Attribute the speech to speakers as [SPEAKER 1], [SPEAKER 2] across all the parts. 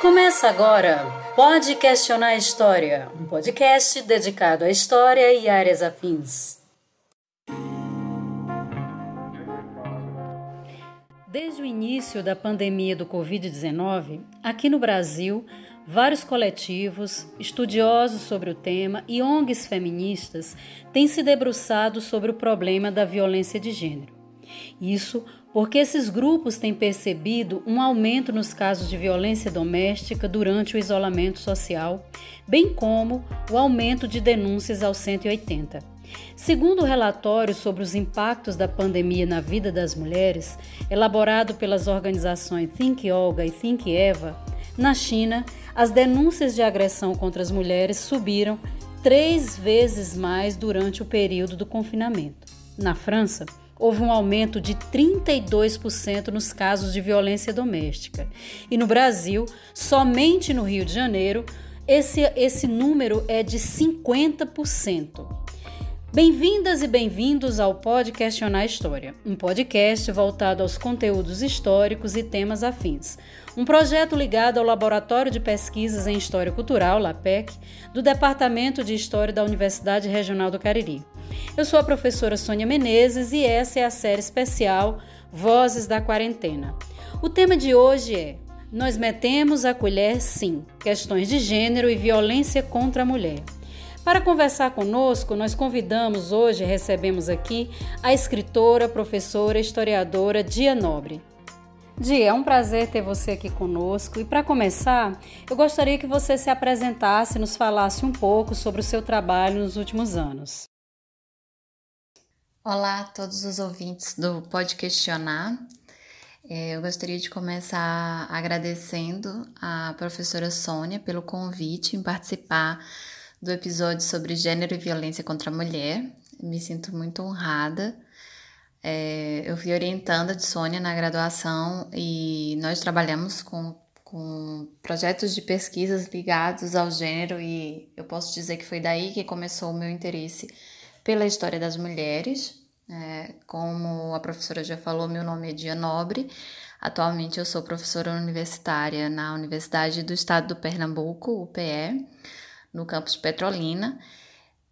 [SPEAKER 1] Começa agora Pode Questionar a História, um podcast dedicado à história e áreas afins. Desde o início da pandemia do Covid-19, aqui no Brasil, vários coletivos, estudiosos sobre o tema e ONGs feministas têm se debruçado sobre o problema da violência de gênero. Isso porque esses grupos têm percebido um aumento nos casos de violência doméstica durante o isolamento social, bem como o aumento de denúncias ao 180. Segundo o relatório sobre os impactos da pandemia na vida das mulheres, elaborado pelas organizações Think Olga e Think Eva, na China, as denúncias de agressão contra as mulheres subiram três vezes mais durante o período do confinamento. Na França, houve um aumento de 32% nos casos de violência doméstica. E no Brasil, somente no Rio de Janeiro, esse, esse número é de 50%. Bem-vindas e bem-vindos ao Pode Questionar História, um podcast voltado aos conteúdos históricos e temas afins. Um projeto ligado ao Laboratório de Pesquisas em História Cultural, LAPEC, do Departamento de História da Universidade Regional do Cariri. Eu sou a professora Sônia Menezes e essa é a série especial Vozes da Quarentena. O tema de hoje é Nós metemos a colher sim, questões de gênero e violência contra a mulher. Para conversar conosco, nós convidamos hoje, recebemos aqui, a escritora, professora, historiadora Dia Nobre. Dia, é um prazer ter você aqui conosco. E para começar, eu gostaria que você se apresentasse e nos falasse um pouco sobre o seu trabalho nos últimos anos.
[SPEAKER 2] Olá a todos os ouvintes do Pode Questionar. É, eu gostaria de começar agradecendo a professora Sônia pelo convite em participar do episódio sobre gênero e violência contra a mulher. Me sinto muito honrada. É, eu fui orientanda de Sônia na graduação e nós trabalhamos com, com projetos de pesquisas ligados ao gênero e eu posso dizer que foi daí que começou o meu interesse pela história das mulheres. É, como a professora já falou, meu nome é Dia Nobre. Atualmente eu sou professora universitária na Universidade do Estado do Pernambuco, UPE no campus Petrolina.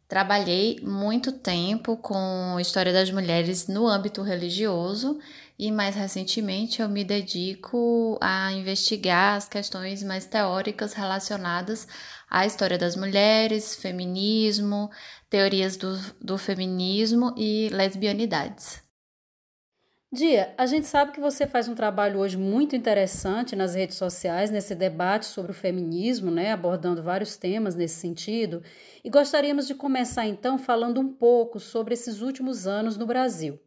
[SPEAKER 2] Trabalhei muito tempo com história das mulheres no âmbito religioso e mais recentemente eu me dedico a investigar as questões mais teóricas relacionadas à história das mulheres, feminismo, teorias do, do feminismo e lesbianidades.
[SPEAKER 1] Dia, a gente sabe que você faz um trabalho hoje muito interessante nas redes sociais, nesse debate sobre o feminismo, né, abordando vários temas nesse sentido, e gostaríamos de começar então falando um pouco sobre esses últimos anos no Brasil.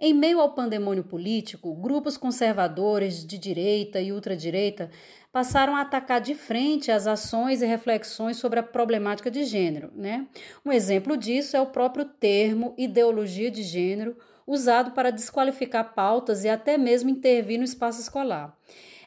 [SPEAKER 1] Em meio ao pandemônio político, grupos conservadores de direita e ultradireita passaram a atacar de frente as ações e reflexões sobre a problemática de gênero. Né? Um exemplo disso é o próprio termo ideologia de gênero usado para desqualificar pautas e até mesmo intervir no espaço escolar.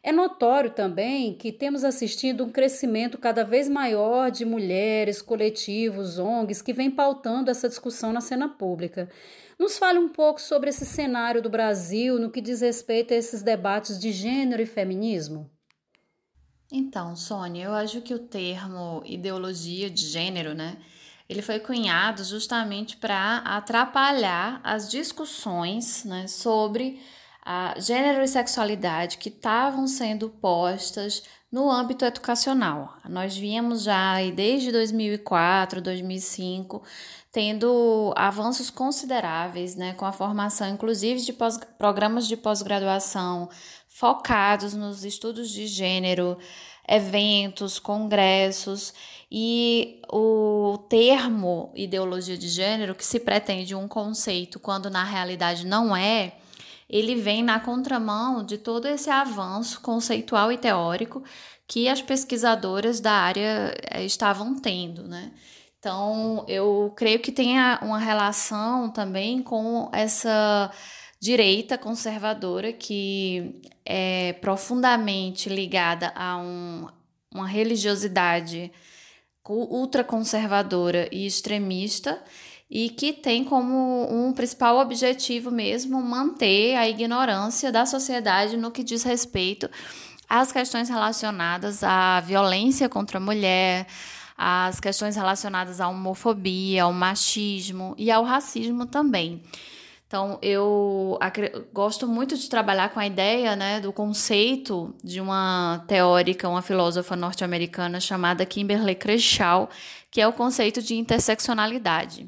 [SPEAKER 1] É notório também que temos assistido um crescimento cada vez maior de mulheres, coletivos, ONGs que vêm pautando essa discussão na cena pública. Nos fale um pouco sobre esse cenário do Brasil no que diz respeito a esses debates de gênero e feminismo.
[SPEAKER 2] Então, Sônia, eu acho que o termo ideologia de gênero, né, ele foi cunhado justamente para atrapalhar as discussões né, sobre a gênero e sexualidade que estavam sendo postas no âmbito educacional. Nós víamos já desde 2004, 2005, tendo avanços consideráveis né, com a formação, inclusive, de pós, programas de pós-graduação focados nos estudos de gênero, eventos, congressos e o termo ideologia de gênero, que se pretende um conceito quando na realidade não é, ele vem na contramão de todo esse avanço conceitual e teórico que as pesquisadoras da área eh, estavam tendo, né? Então, eu creio que tem uma relação também com essa direita conservadora que é profundamente ligada a um, uma religiosidade ultraconservadora e extremista e que tem como um principal objetivo mesmo manter a ignorância da sociedade no que diz respeito as questões relacionadas à violência contra a mulher, as questões relacionadas à homofobia, ao machismo e ao racismo também. Então, eu gosto muito de trabalhar com a ideia né, do conceito de uma teórica, uma filósofa norte-americana chamada Kimberly Crenshaw, que é o conceito de interseccionalidade.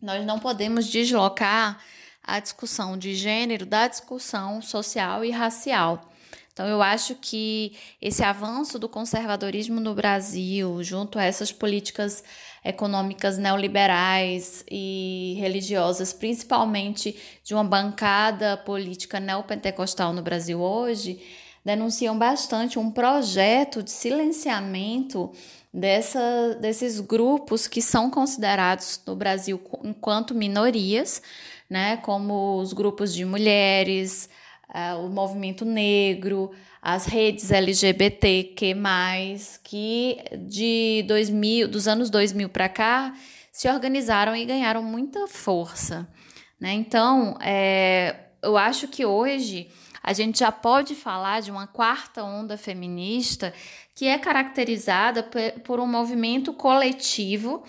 [SPEAKER 2] Nós não podemos deslocar a discussão de gênero da discussão social e racial. Então, eu acho que esse avanço do conservadorismo no Brasil, junto a essas políticas econômicas neoliberais e religiosas, principalmente de uma bancada política neopentecostal no Brasil hoje, denunciam bastante um projeto de silenciamento dessa, desses grupos que são considerados no Brasil enquanto minorias, né, como os grupos de mulheres, uh, o movimento negro, as redes LGBTQ+, que de 2000, dos anos 2000 para cá se organizaram e ganharam muita força. Né? Então, é, eu acho que hoje a gente já pode falar de uma quarta onda feminista que é caracterizada por um movimento coletivo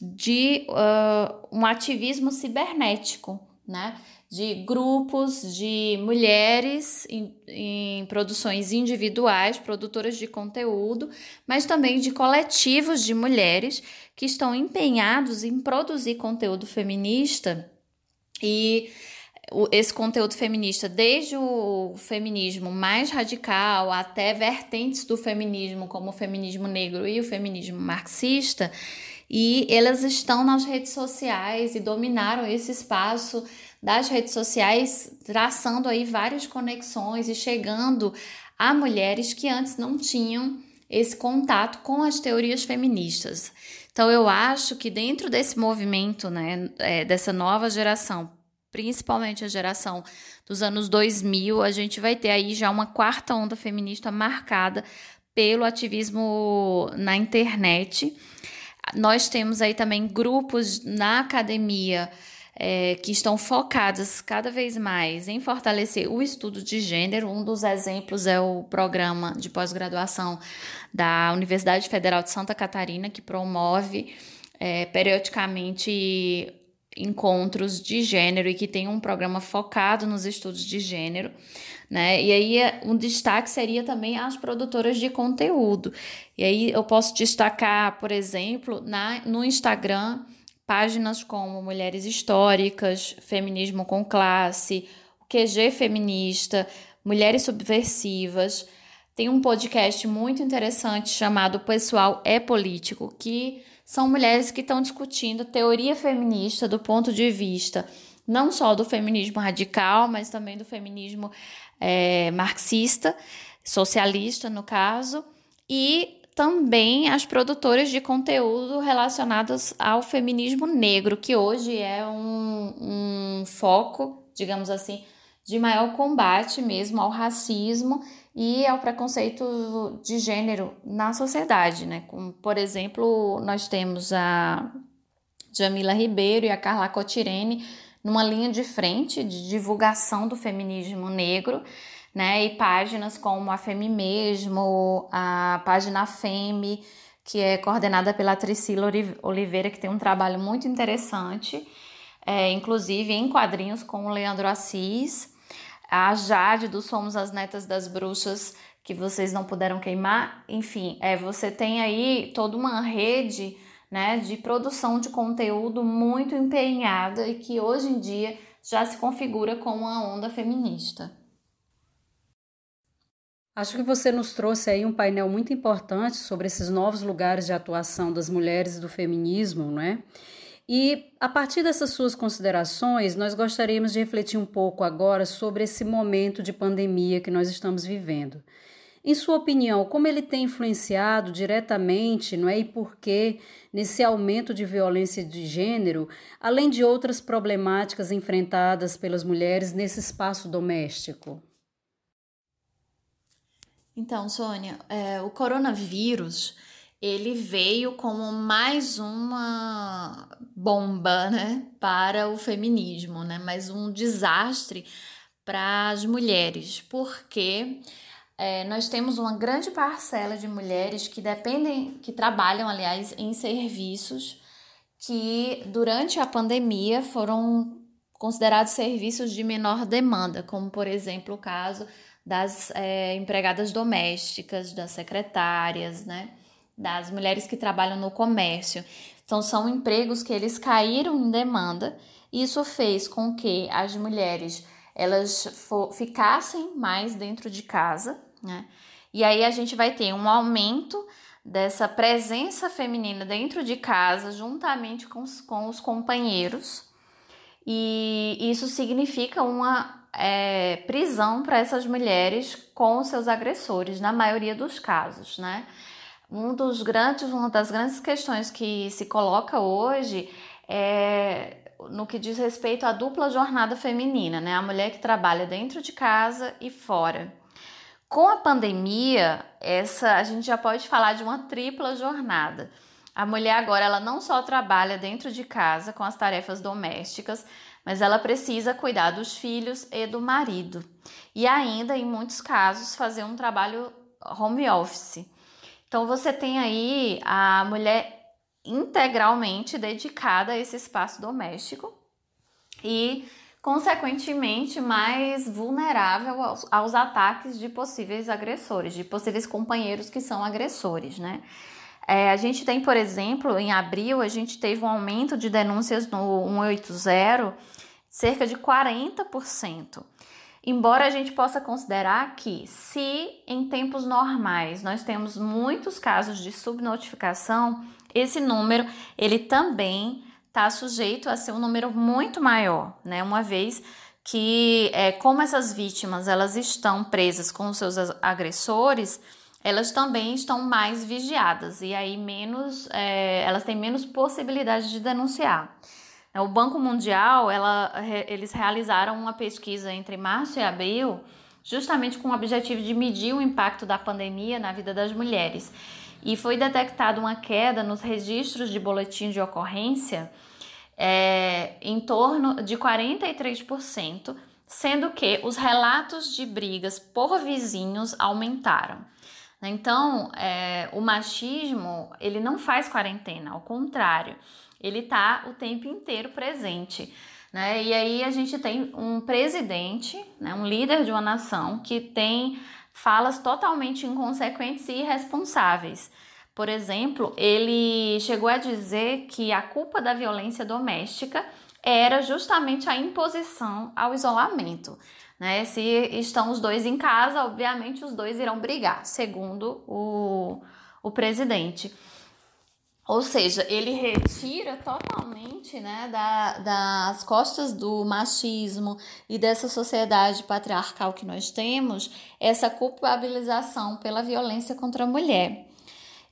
[SPEAKER 2] de uh, um ativismo cibernético, né? De grupos de mulheres em, em, produções individuais, produtoras de conteúdo, mas também de coletivos de mulheres que estão empenhados em produzir conteúdo feminista. E esse conteúdo feminista, desde o feminismo mais radical até vertentes do feminismo, como o feminismo negro e o feminismo marxista, e elas estão nas redes sociais e dominaram esse espaço das redes sociais, traçando aí várias conexões e chegando a mulheres que antes não tinham esse contato com as teorias feministas. Então, eu acho que dentro desse movimento, né, é, dessa nova geração, principalmente a geração dos anos 2000, a gente vai ter aí já uma quarta onda feminista marcada pelo ativismo na internet. Nós temos aí também grupos na academia é, que estão focadas cada vez mais em fortalecer o estudo de gênero. Um dos exemplos é o programa de pós-graduação da Universidade Federal de Santa Catarina, que promove é, periodicamente encontros de gênero e que tem um programa focado nos estudos de gênero. Né? E aí um destaque seria também as produtoras de conteúdo. E aí eu posso destacar, por exemplo, na, no Instagram páginas como Mulheres Históricas, Feminismo com Classe, o QG Feminista, Mulheres Subversivas. Tem um podcast muito interessante chamado Pessoal é Político, que são mulheres que estão discutindo teoria feminista do ponto de vista não só do feminismo radical, mas também do feminismo é, marxista, socialista, no caso, e também as produtoras de conteúdo relacionados ao feminismo negro, que hoje é um, um foco, digamos assim, de maior combate mesmo ao racismo e ao preconceito de gênero na sociedade, né? Como, por exemplo, nós temos a Jamila Ribeiro e a Carla Cotirene numa linha de frente de divulgação do feminismo negro né? E páginas como a Femi Mesmo, a página Femi, que é coordenada pela Tricila Oliveira, que tem um trabalho muito interessante, é, inclusive em quadrinhos com o Leandro Assis, a Jade do Somos as Netas das Bruxas, que vocês não puderam queimar. Enfim, é, você tem aí toda uma rede né, de produção de conteúdo muito empenhada e que hoje em dia já se configura como uma onda feminista.
[SPEAKER 1] Acho que você nos trouxe aí um painel muito importante sobre esses novos lugares de atuação das mulheres e do feminismo, não é? E a partir dessas suas considerações, nós gostaríamos de refletir um pouco agora sobre esse momento de pandemia que nós estamos vivendo. Em sua opinião, como ele tem influenciado diretamente, não é? E por que nesse aumento de violência de gênero, além de outras problemáticas enfrentadas pelas mulheres nesse espaço doméstico?
[SPEAKER 2] Então, Sônia, é, o coronavírus ele veio como mais uma bomba, né, para o feminismo, né, mais um desastre para as mulheres, porque é, nós temos uma grande parcela de mulheres que dependem, que trabalham, aliás, em serviços que durante a pandemia foram considerados serviços de menor demanda, como por exemplo o caso das é, empregadas domésticas, das secretárias, né? Das mulheres que trabalham no comércio. Então, são empregos que eles caíram em demanda. E isso fez com que as mulheres elas ficassem mais dentro de casa, né? E aí a gente vai ter um aumento dessa presença feminina dentro de casa, juntamente com os, com os companheiros, e isso significa uma é, prisão para essas mulheres com seus agressores, na maioria dos casos, né? Um dos grandes, uma das grandes questões que se coloca hoje é no que diz respeito à dupla jornada feminina, né? A mulher que trabalha dentro de casa e fora. Com a pandemia, essa a gente já pode falar de uma tripla jornada. A mulher agora ela não só trabalha dentro de casa com as tarefas domésticas, mas ela precisa cuidar dos filhos e do marido. E ainda, em muitos casos, fazer um trabalho home office. Então você tem aí a mulher integralmente dedicada a esse espaço doméstico e, consequentemente, mais vulnerável aos, aos ataques de possíveis agressores, de possíveis companheiros que são agressores, né? É, a gente tem, por exemplo, em abril, a gente teve um aumento de denúncias no 180, cerca de 40%. Embora a gente possa considerar que, se em tempos normais nós temos muitos casos de subnotificação, esse número ele também está sujeito a ser um número muito maior, né? Uma vez que, é, como essas vítimas elas estão presas com seus agressores, elas também estão mais vigiadas e aí menos, é, elas têm menos possibilidade de denunciar. O Banco Mundial, ela, eles realizaram uma pesquisa entre março e abril, justamente com o objetivo de medir o impacto da pandemia na vida das mulheres e foi detectada uma queda nos registros de boletim de ocorrência é, em torno de 43%, sendo que os relatos de brigas por vizinhos aumentaram. Então, é, o machismo ele não faz quarentena, ao contrário, ele está o tempo inteiro presente. Né? E aí a gente tem um presidente, né, um líder de uma nação que tem falas totalmente inconsequentes e irresponsáveis. Por exemplo, ele chegou a dizer que a culpa da violência doméstica era justamente a imposição ao isolamento. Né? Se estão os dois em casa, obviamente os dois irão brigar, segundo o, o presidente. Ou seja, ele retira totalmente né, da, das costas do machismo e dessa sociedade patriarcal que nós temos essa culpabilização pela violência contra a mulher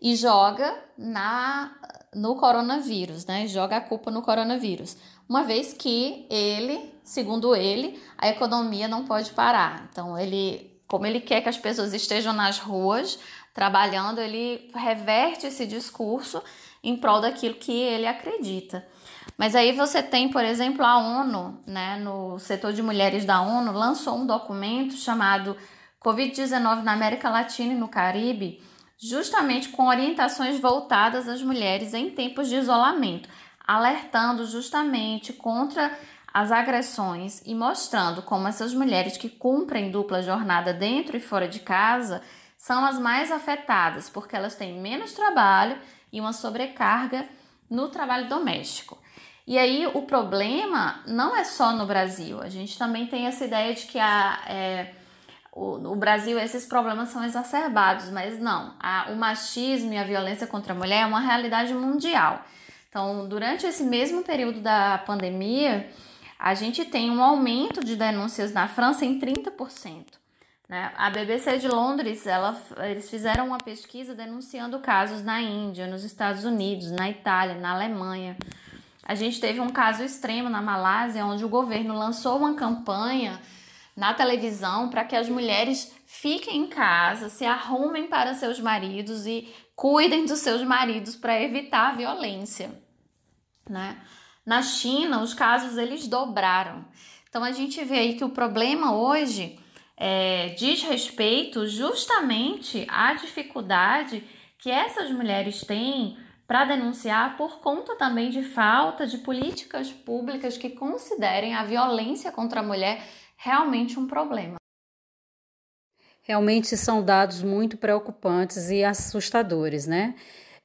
[SPEAKER 2] e joga na no coronavírus, né? Joga a culpa no coronavírus, uma vez que ele, segundo ele, a economia não pode parar. Então ele, como ele quer que as pessoas estejam nas ruas trabalhando, ele reverte esse discurso em prol daquilo que ele acredita. Mas aí você tem, por exemplo, a ONU, né, no setor de mulheres da ONU, lançou um documento chamado Covid-19 na América Latina e no Caribe, justamente com orientações voltadas às mulheres em tempos de isolamento, alertando justamente contra as agressões e mostrando como essas mulheres que cumprem dupla jornada dentro e fora de casa são as mais afetadas, porque elas têm menos trabalho e uma sobrecarga no trabalho doméstico. E aí o problema não é só no Brasil, a gente também tem essa ideia de que a, é, o, no Brasil esses problemas são exacerbados, mas não, a, o machismo e a violência contra a mulher é uma realidade mundial. Então, durante esse mesmo período da pandemia, a gente tem um aumento de denúncias na França em 30%. Né? A BBC de Londres, ela, eles fizeram uma pesquisa denunciando casos na Índia, nos Estados Unidos, na Itália, na Alemanha. A gente teve um caso extremo na Malásia, onde o governo lançou uma campanha na televisão para que as mulheres fiquem em casa, se arrumem para seus maridos e cuidem dos seus maridos para evitar a violência. Né? Na China, os casos eles dobraram. Então a gente vê aí que o problema hoje é, diz respeito justamente à dificuldade que essas mulheres têm para denunciar por conta também de falta de políticas públicas que considerem a violência contra a mulher realmente um problema.
[SPEAKER 1] Realmente são dados muito preocupantes e assustadores, né?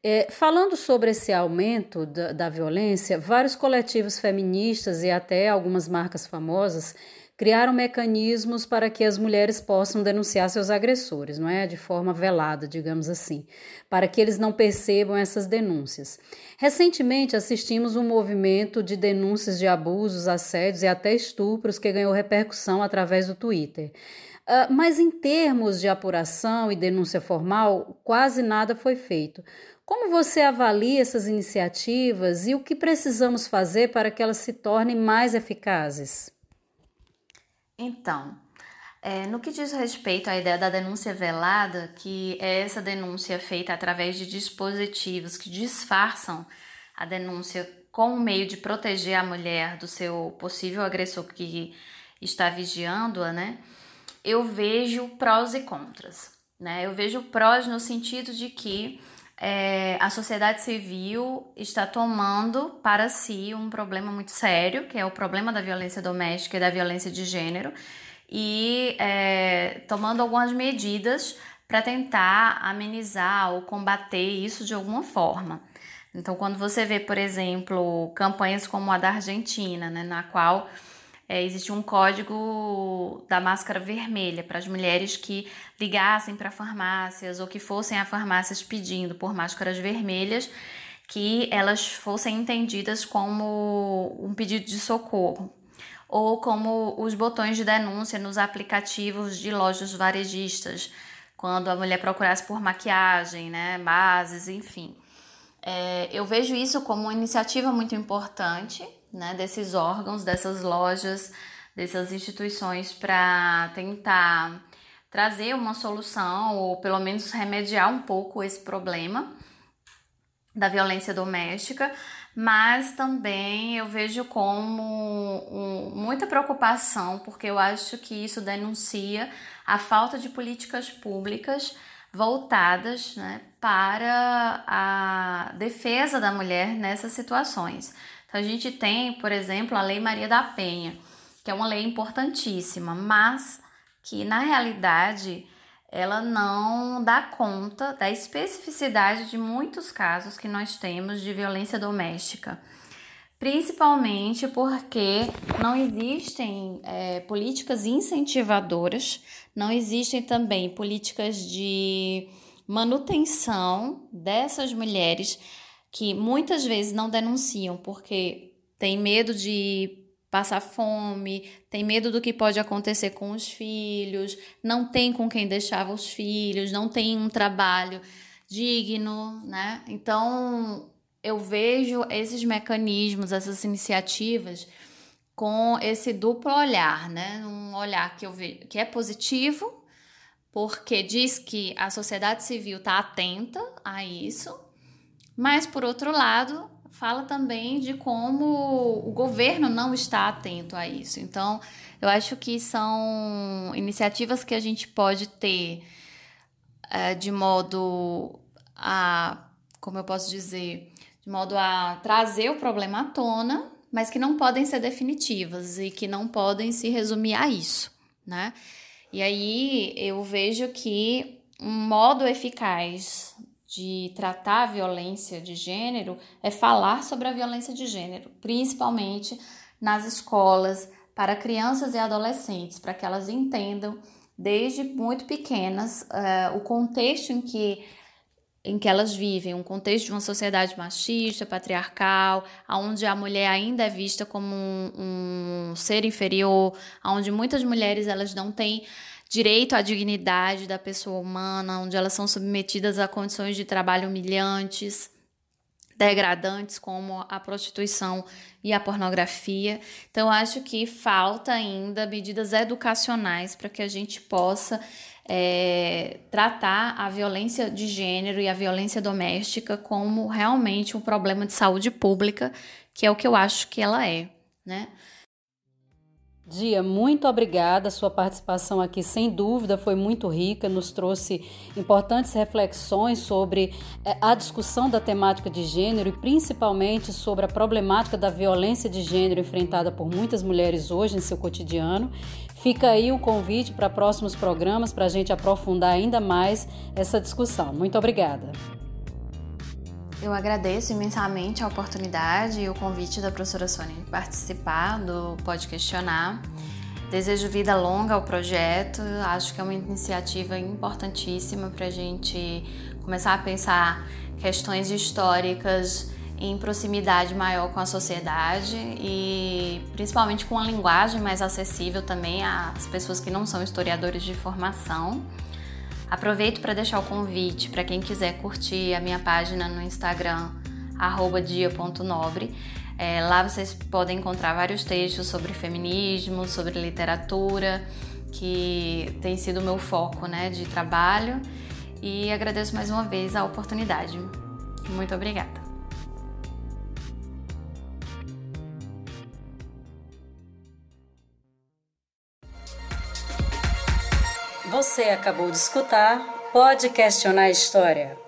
[SPEAKER 1] É, falando sobre esse aumento da, da violência, vários coletivos feministas e até algumas marcas famosas criaram mecanismos para que as mulheres possam denunciar seus agressores, não é? De forma velada, digamos assim, para que eles não percebam essas denúncias. Recentemente assistimos um movimento de denúncias de abusos, assédios e até estupros que ganhou repercussão através do Twitter. Uh, mas em termos de apuração e denúncia formal, quase nada foi feito. Como você avalia essas iniciativas e o que precisamos fazer para que elas se tornem mais eficazes?
[SPEAKER 2] Então, é, no que diz respeito à ideia da denúncia velada, que é essa denúncia feita através de dispositivos que disfarçam a denúncia com o meio de proteger a mulher do seu possível agressor que está vigiando-a, né? Eu vejo prós e contras, né? Eu vejo prós no sentido de que é, a sociedade civil está tomando para si um problema muito sério, que é o problema da violência doméstica e da violência de gênero, e é, tomando algumas medidas para tentar amenizar ou combater isso de alguma forma. Então, quando você vê, por exemplo, campanhas como a da Argentina, né, na qual é, existe um código da máscara vermelha para as mulheres que ligassem para farmácias ou que fossem a farmácias pedindo por máscaras vermelhas, que elas fossem entendidas como um pedido de socorro ou como os botões de denúncia nos aplicativos de lojas varejistas, quando a mulher procurasse por maquiagem, né, bases, enfim. É, eu vejo isso como uma iniciativa muito importante né, desses órgãos, dessas lojas, dessas instituições para tentar trazer uma solução ou pelo menos remediar um pouco esse problema da violência doméstica, mas também eu vejo como um, muita preocupação, porque eu acho que isso denuncia a falta de políticas públicas voltadas né, para a defesa da mulher nessas situações. A gente tem, por exemplo, a Lei Maria da Penha, que é uma lei importantíssima, mas que na realidade ela não dá conta da especificidade de muitos casos que nós temos de violência doméstica. Principalmente porque não existem é, políticas incentivadoras, não existem também políticas de manutenção dessas mulheres que muitas vezes não denunciam porque tem medo de passar fome, tem medo do que pode acontecer com os filhos, não tem com quem deixar os filhos, não tem um trabalho digno, né? Então, eu vejo esses mecanismos, essas iniciativas com esse duplo olhar, né? Um olhar que eu vejo que é positivo, porque diz que a sociedade civil está atenta a isso, mas, por outro lado, fala também de como o governo não está atento a isso. Então, eu acho que são iniciativas que a gente pode ter é, de modo a, como eu posso dizer, de modo a trazer o problema à tona, mas que não podem ser definitivas e que não podem se resumir a isso, né? E aí eu vejo que um modo eficaz de tratar a violência de gênero é falar sobre a violência de gênero, principalmente nas escolas, para crianças e adolescentes, para que elas entendam desde muito pequenas uh, o contexto em que em que elas vivem, um contexto de uma sociedade machista, patriarcal, onde a mulher ainda é vista como um, um ser inferior, onde muitas mulheres elas não têm direito à dignidade da pessoa humana, onde elas são submetidas a condições de trabalho humilhantes, degradantes, como a prostituição e a pornografia. Então, acho que falta ainda medidas educacionais para que a gente possa é, tratar a violência de gênero e a violência doméstica como realmente um problema de saúde pública, que é o que eu acho que ela é, né?
[SPEAKER 1] Dia, muito obrigada. Sua participação aqui, sem dúvida, foi muito rica, nos trouxe importantes reflexões sobre eh, a discussão da temática de gênero e principalmente sobre a problemática da violência de gênero enfrentada por muitas mulheres hoje em seu cotidiano. Fica aí o convite para próximos programas para a gente aprofundar ainda mais essa discussão. Muito obrigada.
[SPEAKER 2] Eu agradeço imensamente a oportunidade e o convite da professora Sônia de participar do Pode Questionar. Desejo vida longa ao projeto, acho que é uma iniciativa importantíssima para a gente começar a pensar questões históricas em proximidade maior com a sociedade e principalmente com uma linguagem mais acessível também às pessoas que não são historiadores de formação. Aproveito para deixar o convite para quem quiser curtir a minha página no Instagram, dia.nobre. É, lá vocês podem encontrar vários textos sobre feminismo, sobre literatura, que tem sido o meu foco né, de trabalho. E agradeço mais uma vez a oportunidade. Muito obrigada.
[SPEAKER 1] Você acabou de escutar Pode Questionar a História